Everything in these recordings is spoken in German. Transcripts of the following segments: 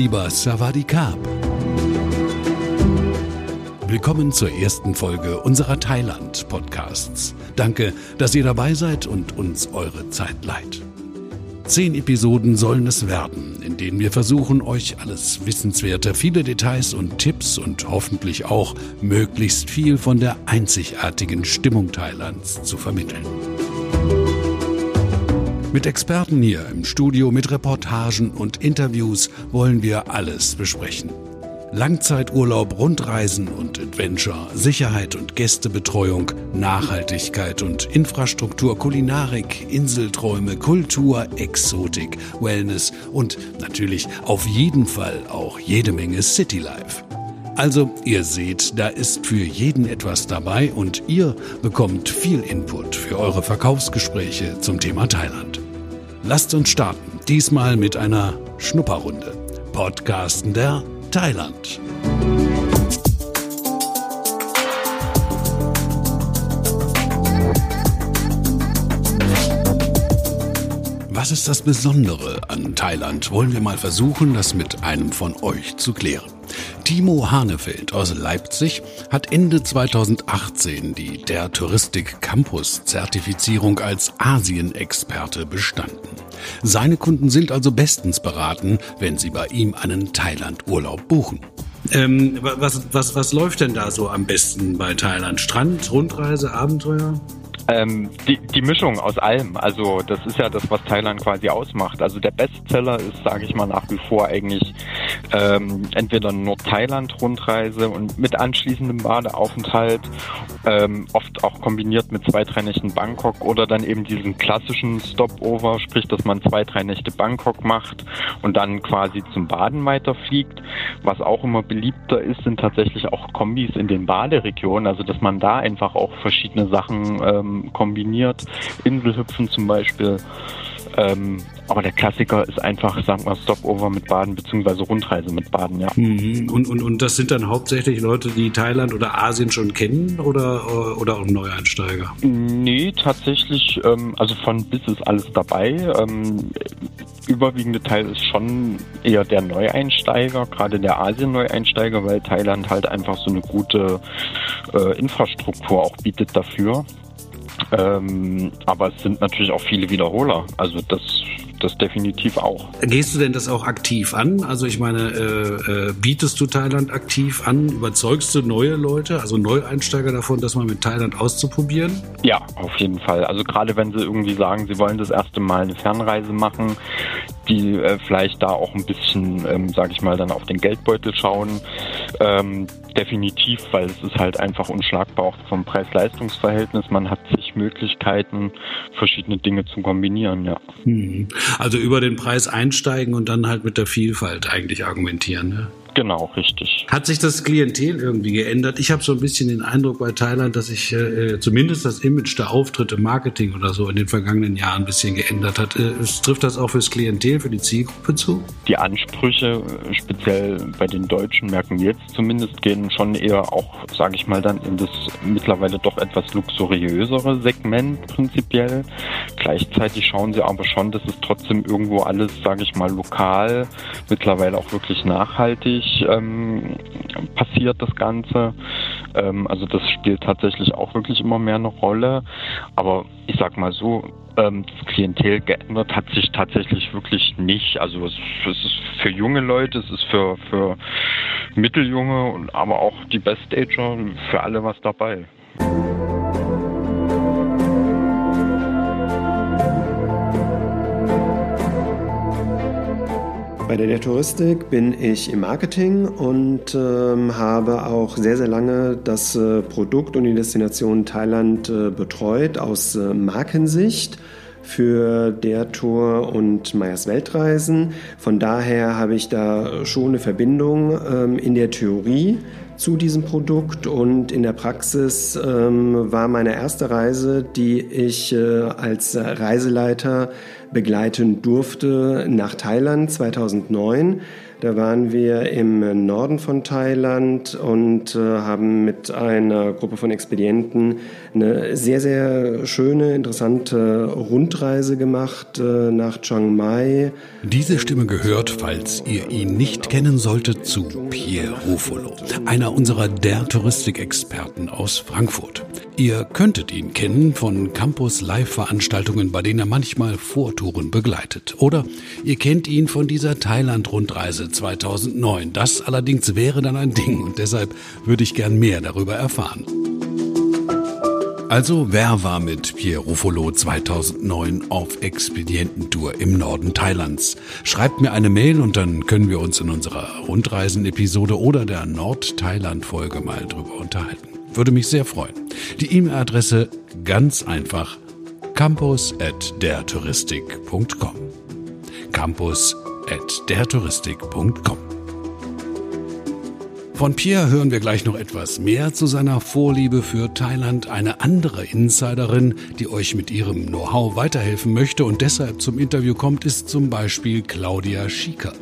Lieber Savadikab. Willkommen zur ersten Folge unserer Thailand-Podcasts. Danke, dass ihr dabei seid und uns eure Zeit leiht. Zehn Episoden sollen es werden, in denen wir versuchen, euch alles Wissenswerte, viele Details und Tipps und hoffentlich auch möglichst viel von der einzigartigen Stimmung Thailands zu vermitteln. Mit Experten hier im Studio, mit Reportagen und Interviews wollen wir alles besprechen. Langzeiturlaub, Rundreisen und Adventure, Sicherheit und Gästebetreuung, Nachhaltigkeit und Infrastruktur, Kulinarik, Inselträume, Kultur, Exotik, Wellness und natürlich auf jeden Fall auch jede Menge Citylife. Also, ihr seht, da ist für jeden etwas dabei und ihr bekommt viel Input für eure Verkaufsgespräche zum Thema Thailand. Lasst uns starten, diesmal mit einer Schnupperrunde. Podcasten der Thailand. Was ist das Besondere an Thailand? Wollen wir mal versuchen, das mit einem von euch zu klären. Timo Hanefeld aus Leipzig hat Ende 2018 die der Touristik Campus Zertifizierung als Asien-Experte bestanden. Seine Kunden sind also bestens beraten, wenn sie bei ihm einen Thailand-Urlaub buchen. Ähm, was, was, was läuft denn da so am besten bei Thailand? Strand, Rundreise, Abenteuer? Ähm, die, die Mischung aus allem. Also das ist ja das, was Thailand quasi ausmacht. Also der Bestseller ist, sage ich mal, nach wie vor eigentlich ähm, entweder Nord-Thailand-Rundreise und mit anschließendem Badeaufenthalt, ähm, oft auch kombiniert mit zwei, drei Nächten Bangkok oder dann eben diesen klassischen Stopover, sprich, dass man zwei, drei Nächte Bangkok macht und dann quasi zum Baden weiterfliegt. Was auch immer beliebter ist, sind tatsächlich auch Kombis in den Baderegionen, also dass man da einfach auch verschiedene Sachen ähm, kombiniert. Inselhüpfen zum Beispiel. Ähm, aber der Klassiker ist einfach, sagen wir, Stopover mit Baden beziehungsweise Rundreise mit Baden, ja. Mhm. Und, und, und das sind dann hauptsächlich Leute, die Thailand oder Asien schon kennen oder, oder auch Neueinsteiger? Nee, tatsächlich, ähm, also von bis ist alles dabei. Ähm, überwiegende Teil ist schon eher der Neueinsteiger, gerade der Asien-Neueinsteiger, weil Thailand halt einfach so eine gute äh, Infrastruktur auch bietet dafür. Ähm, aber es sind natürlich auch viele Wiederholer. Also das, das definitiv auch. Gehst du denn das auch aktiv an? Also ich meine, äh, äh, bietest du Thailand aktiv an? Überzeugst du neue Leute, also Neueinsteiger davon, das mal mit Thailand auszuprobieren? Ja, auf jeden Fall. Also gerade wenn sie irgendwie sagen, sie wollen das erste Mal eine Fernreise machen, die äh, vielleicht da auch ein bisschen, ähm, sage ich mal, dann auf den Geldbeutel schauen. Ähm, definitiv, weil es ist halt einfach unschlagbar auch vom Preis-Leistungs-Verhältnis. Man hat zig Möglichkeiten, verschiedene Dinge zu kombinieren, ja. Hm. Also über den Preis einsteigen und dann halt mit der Vielfalt eigentlich argumentieren, ne? Genau, richtig. Hat sich das Klientel irgendwie geändert? Ich habe so ein bisschen den Eindruck bei Thailand, dass sich äh, zumindest das Image der Auftritte, Marketing oder so in den vergangenen Jahren ein bisschen geändert hat. Äh, trifft das auch fürs Klientel, für die Zielgruppe zu? Die Ansprüche, äh, speziell bei den Deutschen, merken wir jetzt zumindest, gehen schon eher auch, sage ich mal, dann in das mittlerweile doch etwas luxuriösere Segment prinzipiell. Gleichzeitig schauen sie aber schon, dass es trotzdem irgendwo alles, sage ich mal, lokal, mittlerweile auch wirklich nachhaltig ähm, passiert das Ganze. Ähm, also das spielt tatsächlich auch wirklich immer mehr eine Rolle. Aber ich sag mal so, ähm, das Klientel geändert hat sich tatsächlich wirklich nicht. Also es, es ist für junge Leute, es ist für, für Mitteljunge, und aber auch die Best-Ager, für alle was dabei. Bei der Touristik bin ich im Marketing und ähm, habe auch sehr, sehr lange das äh, Produkt und die Destination Thailand äh, betreut aus äh, Markensicht für der Tour und Meyers Weltreisen. Von daher habe ich da schon eine Verbindung ähm, in der Theorie zu diesem Produkt und in der Praxis ähm, war meine erste Reise, die ich äh, als Reiseleiter begleiten durfte nach Thailand 2009. Da waren wir im Norden von Thailand und äh, haben mit einer Gruppe von Expedienten eine sehr, sehr schöne, interessante Rundreise gemacht äh, nach Chiang Mai. Diese Stimme gehört, falls ihr ihn nicht kennen solltet, zu Pierre Ruffolo, einer unserer der Touristikexperten aus Frankfurt. Ihr könntet ihn kennen von Campus Live-Veranstaltungen, bei denen er manchmal Vortouren begleitet. Oder ihr kennt ihn von dieser Thailand-Rundreise 2009. Das allerdings wäre dann ein Ding und deshalb würde ich gern mehr darüber erfahren. Also, wer war mit Pierre Ruffolo 2009 auf Expediententour im Norden Thailands? Schreibt mir eine Mail und dann können wir uns in unserer Rundreisen-Episode oder der Nord-Thailand-Folge mal drüber unterhalten. Würde mich sehr freuen. Die E-Mail-Adresse ganz einfach campus at dertouristik.com. Campus at dertouristik.com. Von Pierre hören wir gleich noch etwas mehr zu seiner Vorliebe für Thailand. Eine andere Insiderin, die euch mit ihrem Know-how weiterhelfen möchte und deshalb zum Interview kommt, ist zum Beispiel Claudia Schieker.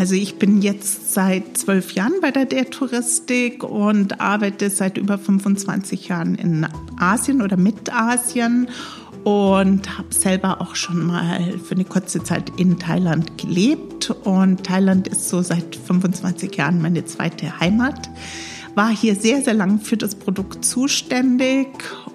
Also ich bin jetzt seit zwölf Jahren bei der Touristik und arbeite seit über 25 Jahren in Asien oder mit Asien und habe selber auch schon mal für eine kurze Zeit in Thailand gelebt. Und Thailand ist so seit 25 Jahren meine zweite Heimat. War hier sehr, sehr lang für das Produkt zuständig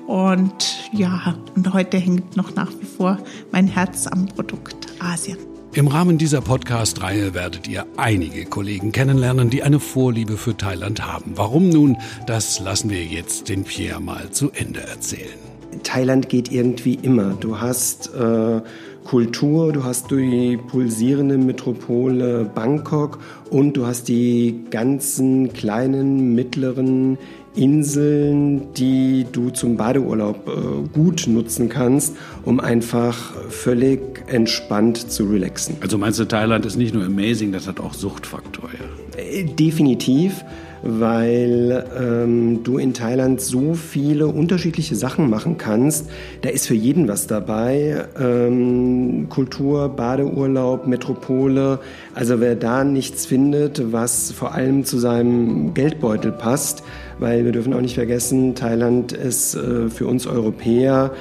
und ja, und heute hängt noch nach wie vor mein Herz am Produkt Asien. Im Rahmen dieser Podcast-Reihe werdet ihr einige Kollegen kennenlernen, die eine Vorliebe für Thailand haben. Warum nun, das lassen wir jetzt den Pierre mal zu Ende erzählen. Thailand geht irgendwie immer. Du hast äh, Kultur, du hast die pulsierende Metropole Bangkok und du hast die ganzen kleinen, mittleren Inseln, die du zum Badeurlaub äh, gut nutzen kannst, um einfach völlig entspannt zu relaxen. Also meinst du, Thailand ist nicht nur amazing, das hat auch Suchtfaktor, ja? Äh, definitiv weil ähm, du in Thailand so viele unterschiedliche Sachen machen kannst. Da ist für jeden was dabei. Ähm, Kultur, Badeurlaub, Metropole. Also wer da nichts findet, was vor allem zu seinem Geldbeutel passt, weil wir dürfen auch nicht vergessen, Thailand ist äh, für uns Europäer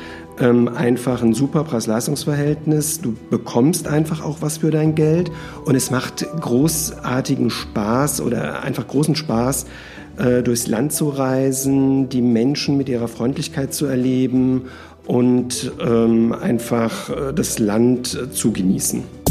ähm, einfach ein super Preis-Leistungs-Verhältnis. Du bekommst einfach auch was für dein Geld und es macht großartigen Spaß oder einfach großen Spaß, äh, durchs Land zu reisen, die Menschen mit ihrer Freundlichkeit zu erleben und ähm, einfach äh, das Land zu genießen.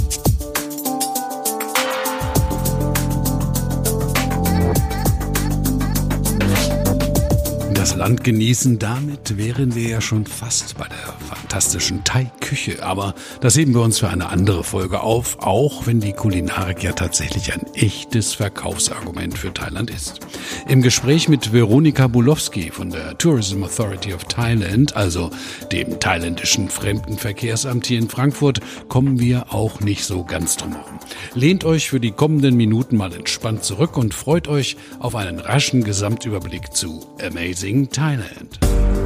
Das Land genießen. Damit wären wir ja schon fast bei der fantastischen Thai-Küche. Aber das heben wir uns für eine andere Folge auf, auch wenn die Kulinarik ja tatsächlich ein echtes Verkaufsargument für Thailand ist. Im Gespräch mit Veronika Bulowski von der Tourism Authority of Thailand, also dem thailändischen Fremdenverkehrsamt hier in Frankfurt, kommen wir auch nicht so ganz drum herum. Lehnt euch für die kommenden Minuten mal entspannt zurück und freut euch auf einen raschen Gesamtüberblick zu Amazing Thailand.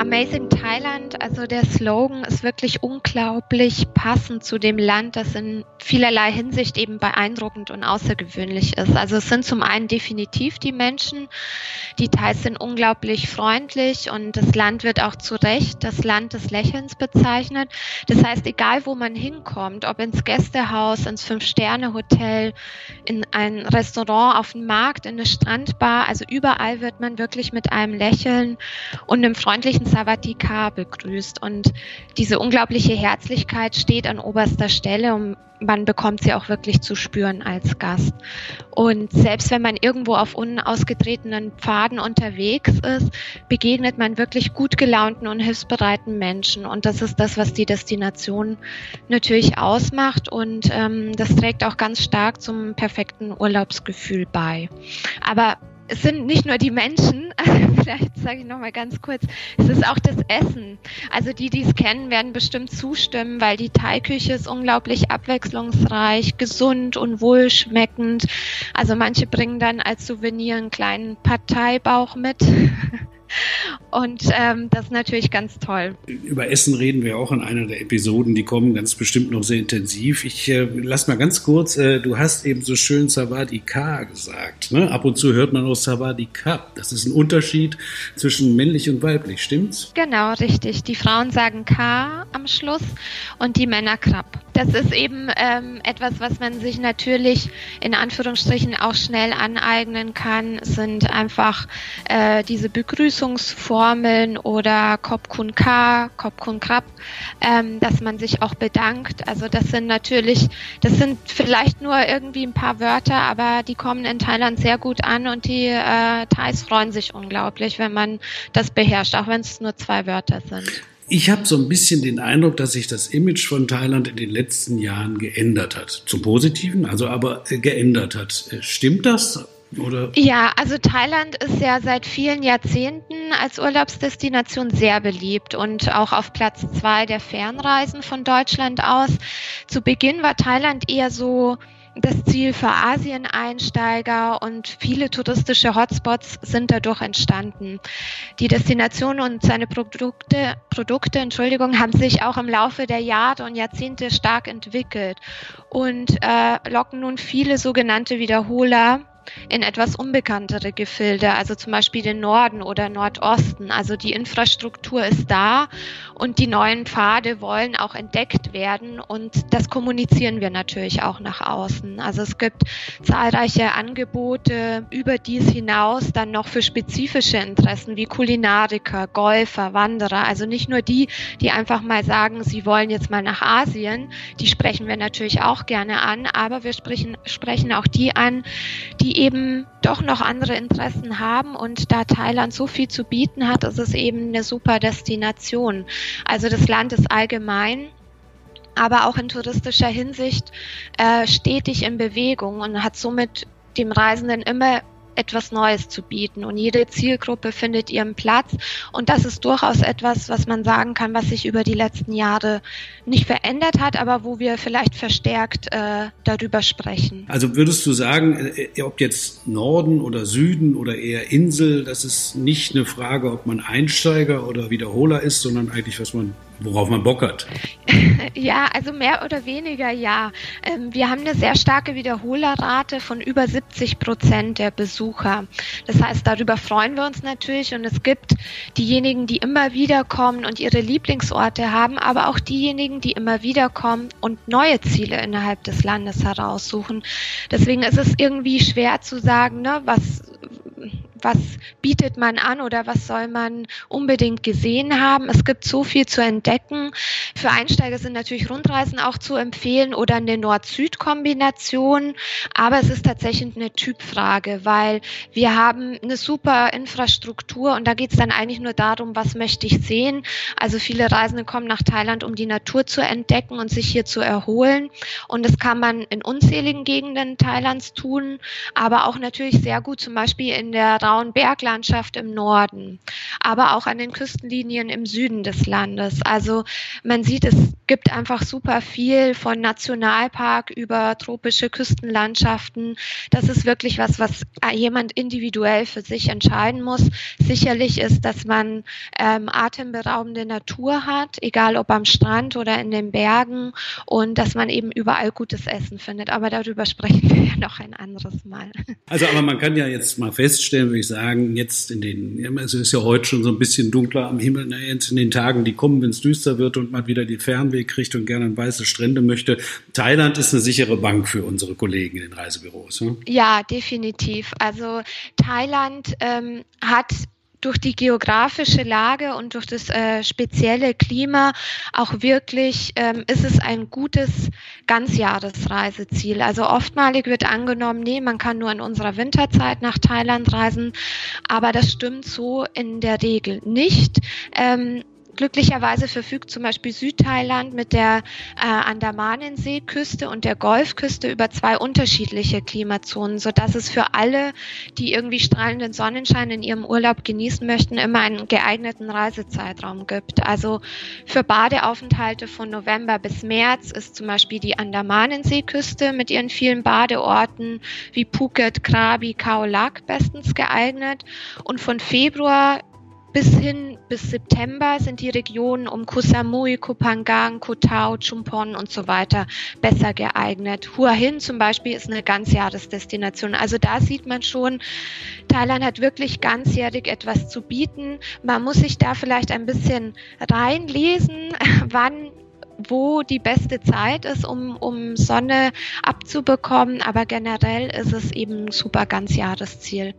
Amazing Thailand, also der Slogan ist wirklich unglaublich passend zu dem Land, das in vielerlei Hinsicht eben beeindruckend und außergewöhnlich ist. Also es sind zum einen definitiv die Menschen, die Thais sind unglaublich freundlich und das Land wird auch zu Recht das Land des Lächelns bezeichnet. Das heißt, egal wo man hinkommt, ob ins Gästehaus, ins Fünf-Sterne-Hotel, in ein Restaurant, auf den Markt, in eine Strandbar, also überall wird man wirklich mit einem Lächeln und einem freundlichen Savatika begrüßt. Und diese unglaubliche Herzlichkeit steht an oberster Stelle und man bekommt sie auch wirklich zu spüren als Gast. Und selbst wenn man irgendwo auf unausgetretenen Pfaden unterwegs ist, begegnet man wirklich gut gelaunten und hilfsbereiten Menschen. Und das ist das, was die Destination natürlich ausmacht. Und ähm, das trägt auch ganz stark zum perfekten Urlaubsgefühl bei. Aber es sind nicht nur die Menschen, vielleicht sage ich nochmal ganz kurz, es ist auch das Essen. Also die, die es kennen, werden bestimmt zustimmen, weil die Thai-Küche ist unglaublich abwechslungsreich, gesund und wohlschmeckend. Also manche bringen dann als Souvenir einen kleinen Parteibauch mit. Und ähm, das ist natürlich ganz toll. Über Essen reden wir auch in einer der Episoden, die kommen ganz bestimmt noch sehr intensiv. Ich äh, lass mal ganz kurz, äh, du hast eben so schön Savadi Ka gesagt. Ne? Ab und zu hört man auch Savadi Ka. Das ist ein Unterschied zwischen männlich und weiblich, stimmt's? Genau, richtig. Die Frauen sagen Ka am Schluss und die Männer Krab. Das ist eben ähm, etwas, was man sich natürlich in Anführungsstrichen auch schnell aneignen kann, sind einfach äh, diese Begrüßungsformeln oder Kopkun Ka, Kopkun Krab, ähm, dass man sich auch bedankt. Also das sind natürlich, das sind vielleicht nur irgendwie ein paar Wörter, aber die kommen in Thailand sehr gut an und die äh, Thais freuen sich unglaublich, wenn man das beherrscht, auch wenn es nur zwei Wörter sind. Ich habe so ein bisschen den Eindruck, dass sich das Image von Thailand in den letzten Jahren geändert hat. Zum Positiven, also aber äh, geändert hat. Äh, stimmt das? Oder? Ja, also Thailand ist ja seit vielen Jahrzehnten als Urlaubsdestination sehr beliebt und auch auf Platz zwei der Fernreisen von Deutschland aus. Zu Beginn war Thailand eher so das Ziel für Asien-Einsteiger und viele touristische Hotspots sind dadurch entstanden. Die Destination und seine Produkte, Produkte Entschuldigung, haben sich auch im Laufe der Jahre und Jahrzehnte stark entwickelt und äh, locken nun viele sogenannte Wiederholer in etwas unbekanntere Gefilde, also zum Beispiel den Norden oder Nordosten. Also die Infrastruktur ist da und die neuen Pfade wollen auch entdeckt werden und das kommunizieren wir natürlich auch nach außen. Also es gibt zahlreiche Angebote über dies hinaus dann noch für spezifische Interessen wie Kulinariker, Golfer, Wanderer. Also nicht nur die, die einfach mal sagen, sie wollen jetzt mal nach Asien, die sprechen wir natürlich auch gerne an, aber wir sprechen, sprechen auch die an, die eben doch noch andere Interessen haben und da Thailand so viel zu bieten hat, ist es eben eine super Destination. Also das Land ist allgemein aber auch in touristischer Hinsicht äh, stetig in Bewegung und hat somit dem Reisenden immer etwas Neues zu bieten. Und jede Zielgruppe findet ihren Platz. Und das ist durchaus etwas, was man sagen kann, was sich über die letzten Jahre nicht verändert hat, aber wo wir vielleicht verstärkt äh, darüber sprechen. Also würdest du sagen, äh, ob jetzt Norden oder Süden oder eher Insel, das ist nicht eine Frage, ob man Einsteiger oder Wiederholer ist, sondern eigentlich, was man worauf man Bock hat. Ja, also mehr oder weniger ja. Ähm, wir haben eine sehr starke Wiederholerrate von über 70 Prozent der Besucher. Das heißt, darüber freuen wir uns natürlich und es gibt diejenigen, die immer wieder kommen und ihre Lieblingsorte haben, aber auch diejenigen, die immer wieder kommen und neue Ziele innerhalb des Landes heraussuchen. Deswegen ist es irgendwie schwer zu sagen, ne, was was bietet man an oder was soll man unbedingt gesehen haben. Es gibt so viel zu entdecken. Für Einsteiger sind natürlich Rundreisen auch zu empfehlen oder eine Nord-Süd-Kombination. Aber es ist tatsächlich eine Typfrage, weil wir haben eine super Infrastruktur und da geht es dann eigentlich nur darum, was möchte ich sehen. Also viele Reisende kommen nach Thailand, um die Natur zu entdecken und sich hier zu erholen. Und das kann man in unzähligen Gegenden Thailands tun, aber auch natürlich sehr gut zum Beispiel in der grauen Berglandschaft im Norden, aber auch an den Küstenlinien im Süden des Landes. Also man sieht, es gibt einfach super viel von Nationalpark über tropische Küstenlandschaften. Das ist wirklich was, was jemand individuell für sich entscheiden muss. Sicherlich ist, dass man ähm, atemberaubende Natur hat, egal ob am Strand oder in den Bergen und dass man eben überall gutes Essen findet. Aber darüber sprechen wir ja noch ein anderes Mal. Also, aber man kann ja jetzt mal feststellen, ich sagen, jetzt in den, es ist ja heute schon so ein bisschen dunkler am Himmel, in den Tagen, die kommen, wenn es düster wird und man wieder den Fernweg kriegt und gerne an weiße Strände möchte. Thailand ist eine sichere Bank für unsere Kollegen in den Reisebüros. Ne? Ja, definitiv. Also Thailand ähm, hat durch die geografische Lage und durch das äh, spezielle Klima auch wirklich ähm, ist es ein gutes Ganzjahresreiseziel. Also oftmalig wird angenommen, nee, man kann nur in unserer Winterzeit nach Thailand reisen, aber das stimmt so in der Regel nicht. Ähm, Glücklicherweise verfügt zum Beispiel Südthailand mit der äh, Andamanenseeküste und der Golfküste über zwei unterschiedliche Klimazonen, sodass es für alle, die irgendwie strahlenden Sonnenschein in ihrem Urlaub genießen möchten, immer einen geeigneten Reisezeitraum gibt. Also für Badeaufenthalte von November bis März ist zum Beispiel die Andamanenseeküste mit ihren vielen Badeorten wie Phuket, Krabi, Khao Lak bestens geeignet. Und von Februar bis hin bis September sind die Regionen um Koh Samui, Koh Phangan, Koh Tao, Chumpon und so weiter besser geeignet. Hua Hin zum Beispiel ist eine Ganzjahresdestination. Also da sieht man schon, Thailand hat wirklich ganzjährig etwas zu bieten. Man muss sich da vielleicht ein bisschen reinlesen, wann wo die beste Zeit ist, um, um Sonne abzubekommen. Aber generell ist es eben ein super Ganzjahresziel.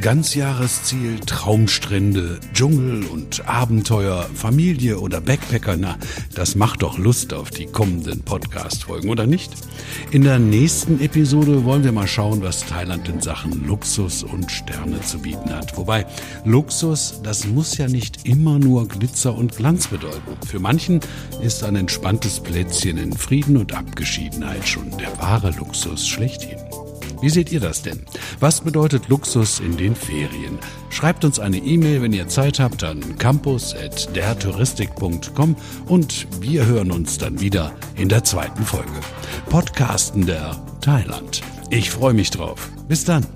Ganzjahresziel, Traumstrände, Dschungel und Abenteuer, Familie oder Backpacker, na, das macht doch Lust auf die kommenden Podcast-Folgen, oder nicht? In der nächsten Episode wollen wir mal schauen, was Thailand in Sachen Luxus und Sterne zu bieten hat. Wobei Luxus, das muss ja nicht immer nur Glitzer und Glanz bedeuten. Für manchen ist ein entspanntes Plätzchen in Frieden und Abgeschiedenheit schon der wahre Luxus schlechthin. Wie seht ihr das denn? Was bedeutet Luxus in den Ferien? Schreibt uns eine E-Mail, wenn ihr Zeit habt, an campus.dertouristik.com und wir hören uns dann wieder in der zweiten Folge. Podcasten der Thailand. Ich freue mich drauf. Bis dann.